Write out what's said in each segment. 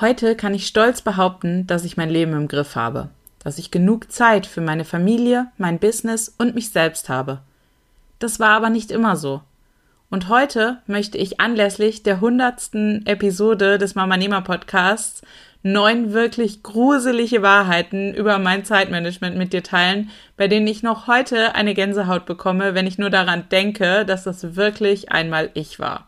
Heute kann ich stolz behaupten, dass ich mein Leben im Griff habe, dass ich genug Zeit für meine Familie, mein Business und mich selbst habe. Das war aber nicht immer so. Und heute möchte ich anlässlich der hundertsten Episode des Mama Nehmer Podcasts neun wirklich gruselige Wahrheiten über mein Zeitmanagement mit dir teilen, bei denen ich noch heute eine Gänsehaut bekomme, wenn ich nur daran denke, dass das wirklich einmal ich war.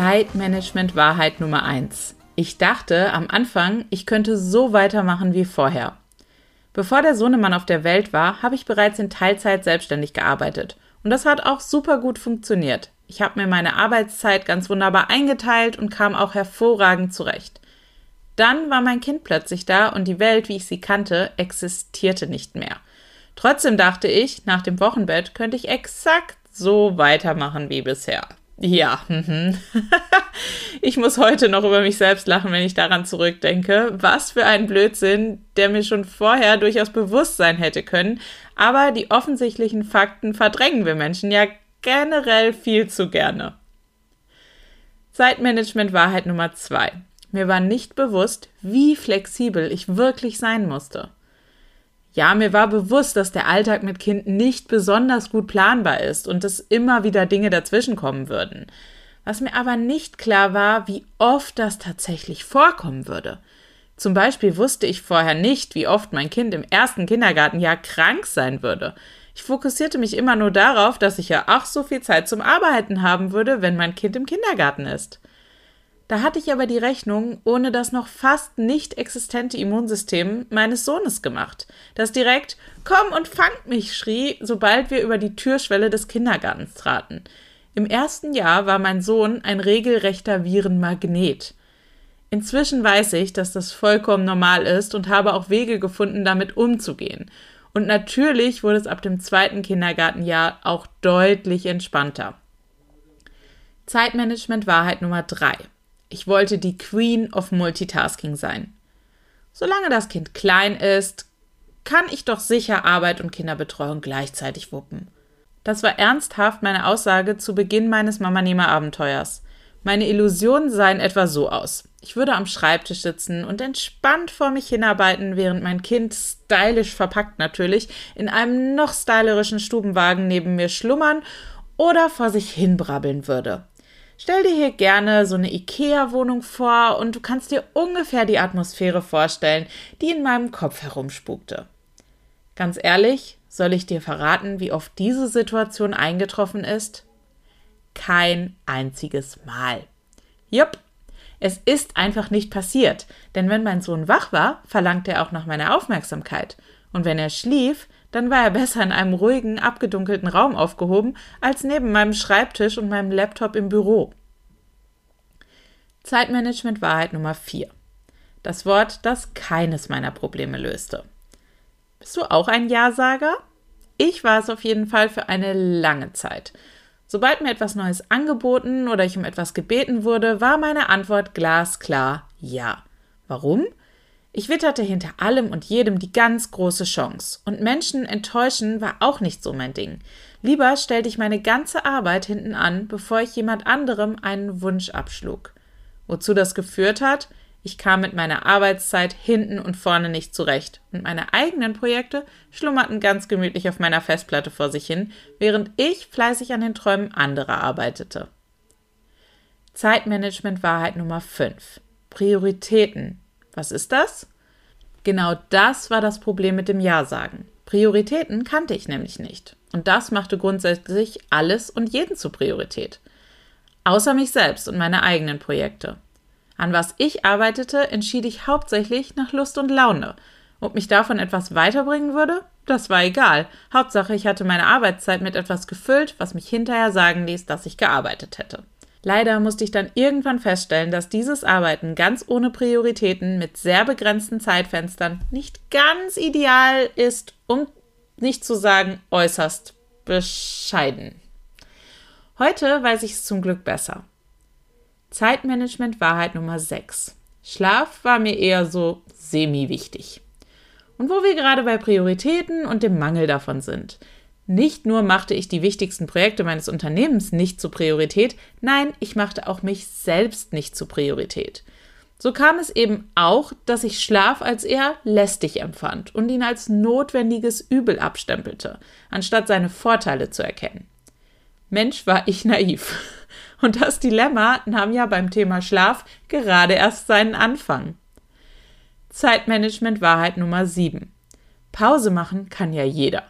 Zeitmanagement-Wahrheit Nummer 1. Ich dachte am Anfang, ich könnte so weitermachen wie vorher. Bevor der Sohnemann auf der Welt war, habe ich bereits in Teilzeit selbstständig gearbeitet. Und das hat auch super gut funktioniert. Ich habe mir meine Arbeitszeit ganz wunderbar eingeteilt und kam auch hervorragend zurecht. Dann war mein Kind plötzlich da und die Welt, wie ich sie kannte, existierte nicht mehr. Trotzdem dachte ich, nach dem Wochenbett könnte ich exakt so weitermachen wie bisher. Ja, mhm. ich muss heute noch über mich selbst lachen, wenn ich daran zurückdenke. Was für ein Blödsinn, der mir schon vorher durchaus bewusst sein hätte können. Aber die offensichtlichen Fakten verdrängen wir Menschen ja generell viel zu gerne. Zeitmanagement Wahrheit Nummer zwei. Mir war nicht bewusst, wie flexibel ich wirklich sein musste. Ja, mir war bewusst, dass der Alltag mit Kind nicht besonders gut planbar ist und dass immer wieder Dinge dazwischenkommen würden. Was mir aber nicht klar war, wie oft das tatsächlich vorkommen würde. Zum Beispiel wusste ich vorher nicht, wie oft mein Kind im ersten Kindergartenjahr krank sein würde. Ich fokussierte mich immer nur darauf, dass ich ja ach so viel Zeit zum Arbeiten haben würde, wenn mein Kind im Kindergarten ist. Da hatte ich aber die Rechnung ohne das noch fast nicht existente Immunsystem meines Sohnes gemacht, das direkt Komm und fangt mich schrie, sobald wir über die Türschwelle des Kindergartens traten. Im ersten Jahr war mein Sohn ein regelrechter Virenmagnet. Inzwischen weiß ich, dass das vollkommen normal ist und habe auch Wege gefunden, damit umzugehen. Und natürlich wurde es ab dem zweiten Kindergartenjahr auch deutlich entspannter. Zeitmanagement Wahrheit Nummer drei. Ich wollte die Queen of Multitasking sein. Solange das Kind klein ist, kann ich doch sicher Arbeit und Kinderbetreuung gleichzeitig wuppen. Das war ernsthaft meine Aussage zu Beginn meines Mama-Nehmer-Abenteuers. Meine Illusionen sahen etwa so aus. Ich würde am Schreibtisch sitzen und entspannt vor mich hinarbeiten, während mein Kind, stylisch verpackt natürlich, in einem noch stylischen Stubenwagen neben mir schlummern oder vor sich hinbrabbeln würde. Stell dir hier gerne so eine IKEA-Wohnung vor und du kannst dir ungefähr die Atmosphäre vorstellen, die in meinem Kopf herumspukte. Ganz ehrlich, soll ich dir verraten, wie oft diese Situation eingetroffen ist? Kein einziges Mal. Jupp, es ist einfach nicht passiert, denn wenn mein Sohn wach war, verlangte er auch nach meiner Aufmerksamkeit. Und wenn er schlief, dann war er besser in einem ruhigen, abgedunkelten Raum aufgehoben, als neben meinem Schreibtisch und meinem Laptop im Büro. Zeitmanagement Wahrheit Nummer 4. Das Wort, das keines meiner Probleme löste. Bist du auch ein Ja-Sager? Ich war es auf jeden Fall für eine lange Zeit. Sobald mir etwas Neues angeboten oder ich um etwas gebeten wurde, war meine Antwort glasklar Ja. Warum? Ich witterte hinter allem und jedem die ganz große Chance. Und Menschen enttäuschen war auch nicht so mein Ding. Lieber stellte ich meine ganze Arbeit hinten an, bevor ich jemand anderem einen Wunsch abschlug. Wozu das geführt hat? Ich kam mit meiner Arbeitszeit hinten und vorne nicht zurecht und meine eigenen Projekte schlummerten ganz gemütlich auf meiner Festplatte vor sich hin, während ich fleißig an den Träumen anderer arbeitete. Zeitmanagement Wahrheit Nummer 5. Prioritäten was ist das? Genau das war das Problem mit dem Ja-Sagen. Prioritäten kannte ich nämlich nicht. Und das machte grundsätzlich alles und jeden zur Priorität. Außer mich selbst und meine eigenen Projekte. An was ich arbeitete, entschied ich hauptsächlich nach Lust und Laune. Ob mich davon etwas weiterbringen würde? Das war egal. Hauptsache, ich hatte meine Arbeitszeit mit etwas gefüllt, was mich hinterher sagen ließ, dass ich gearbeitet hätte. Leider musste ich dann irgendwann feststellen, dass dieses Arbeiten ganz ohne Prioritäten mit sehr begrenzten Zeitfenstern nicht ganz ideal ist, um nicht zu sagen äußerst bescheiden. Heute weiß ich es zum Glück besser. Zeitmanagement Wahrheit Nummer 6. Schlaf war mir eher so semi-wichtig. Und wo wir gerade bei Prioritäten und dem Mangel davon sind. Nicht nur machte ich die wichtigsten Projekte meines Unternehmens nicht zur Priorität, nein, ich machte auch mich selbst nicht zur Priorität. So kam es eben auch, dass ich Schlaf als eher lästig empfand und ihn als notwendiges Übel abstempelte, anstatt seine Vorteile zu erkennen. Mensch, war ich naiv. Und das Dilemma nahm ja beim Thema Schlaf gerade erst seinen Anfang. Zeitmanagement Wahrheit Nummer 7. Pause machen kann ja jeder.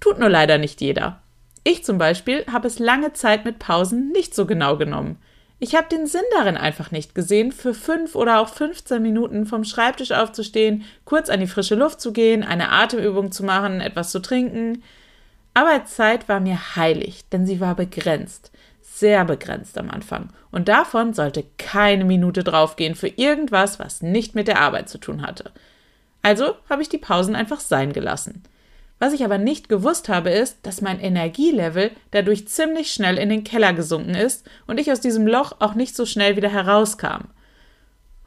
Tut nur leider nicht jeder. Ich zum Beispiel habe es lange Zeit mit Pausen nicht so genau genommen. Ich habe den Sinn darin einfach nicht gesehen, für fünf oder auch 15 Minuten vom Schreibtisch aufzustehen, kurz an die frische Luft zu gehen, eine Atemübung zu machen, etwas zu trinken. Arbeitszeit war mir heilig, denn sie war begrenzt, sehr begrenzt am Anfang. Und davon sollte keine Minute draufgehen für irgendwas, was nicht mit der Arbeit zu tun hatte. Also habe ich die Pausen einfach sein gelassen. Was ich aber nicht gewusst habe, ist, dass mein Energielevel dadurch ziemlich schnell in den Keller gesunken ist und ich aus diesem Loch auch nicht so schnell wieder herauskam.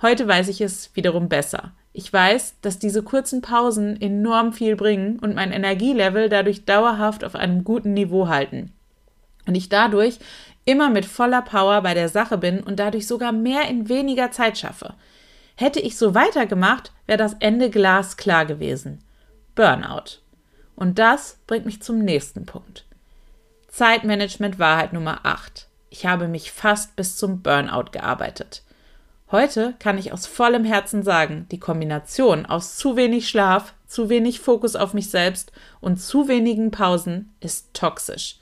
Heute weiß ich es wiederum besser. Ich weiß, dass diese kurzen Pausen enorm viel bringen und mein Energielevel dadurch dauerhaft auf einem guten Niveau halten. Und ich dadurch immer mit voller Power bei der Sache bin und dadurch sogar mehr in weniger Zeit schaffe. Hätte ich so weitergemacht, wäre das Ende glasklar gewesen. Burnout. Und das bringt mich zum nächsten Punkt. Zeitmanagement Wahrheit Nummer 8. Ich habe mich fast bis zum Burnout gearbeitet. Heute kann ich aus vollem Herzen sagen, die Kombination aus zu wenig Schlaf, zu wenig Fokus auf mich selbst und zu wenigen Pausen ist toxisch.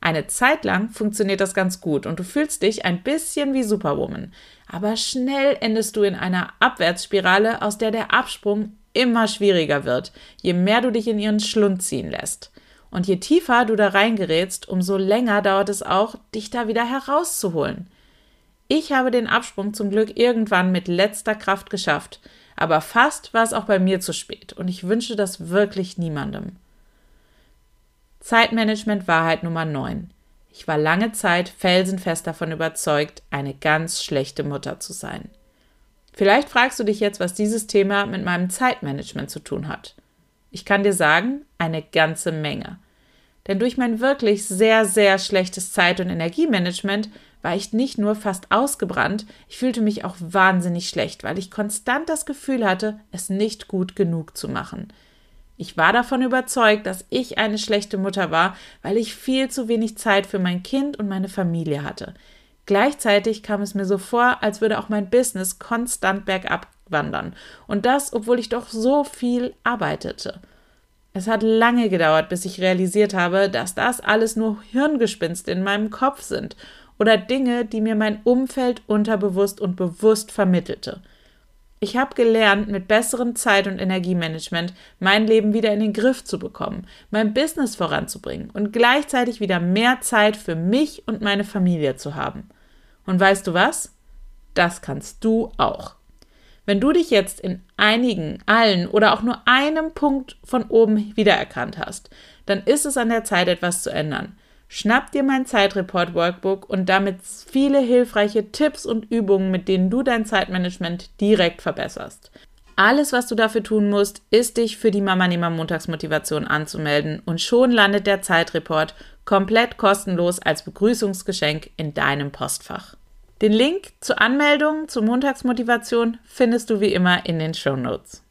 Eine Zeit lang funktioniert das ganz gut und du fühlst dich ein bisschen wie Superwoman, aber schnell endest du in einer Abwärtsspirale, aus der der Absprung immer schwieriger wird, je mehr du dich in ihren Schlund ziehen lässt. Und je tiefer du da reingerätst, umso länger dauert es auch, dich da wieder herauszuholen. Ich habe den Absprung zum Glück irgendwann mit letzter Kraft geschafft, aber fast war es auch bei mir zu spät und ich wünsche das wirklich niemandem. Zeitmanagement Wahrheit Nummer 9. Ich war lange Zeit felsenfest davon überzeugt, eine ganz schlechte Mutter zu sein. Vielleicht fragst du dich jetzt, was dieses Thema mit meinem Zeitmanagement zu tun hat. Ich kann dir sagen, eine ganze Menge. Denn durch mein wirklich sehr, sehr schlechtes Zeit- und Energiemanagement war ich nicht nur fast ausgebrannt, ich fühlte mich auch wahnsinnig schlecht, weil ich konstant das Gefühl hatte, es nicht gut genug zu machen. Ich war davon überzeugt, dass ich eine schlechte Mutter war, weil ich viel zu wenig Zeit für mein Kind und meine Familie hatte. Gleichzeitig kam es mir so vor, als würde auch mein Business konstant bergab wandern. Und das, obwohl ich doch so viel arbeitete. Es hat lange gedauert, bis ich realisiert habe, dass das alles nur Hirngespinste in meinem Kopf sind oder Dinge, die mir mein Umfeld unterbewusst und bewusst vermittelte. Ich habe gelernt, mit besserem Zeit- und Energiemanagement mein Leben wieder in den Griff zu bekommen, mein Business voranzubringen und gleichzeitig wieder mehr Zeit für mich und meine Familie zu haben. Und weißt du was? Das kannst du auch. Wenn du dich jetzt in einigen, allen oder auch nur einem Punkt von oben wiedererkannt hast, dann ist es an der Zeit, etwas zu ändern. Schnapp dir mein Zeitreport Workbook und damit viele hilfreiche Tipps und Übungen, mit denen du dein Zeitmanagement direkt verbesserst. Alles, was du dafür tun musst, ist dich für die Mama Nehmer Montagsmotivation anzumelden und schon landet der Zeitreport komplett kostenlos als Begrüßungsgeschenk in deinem Postfach. Den Link zur Anmeldung zur Montagsmotivation findest du wie immer in den Show Notes.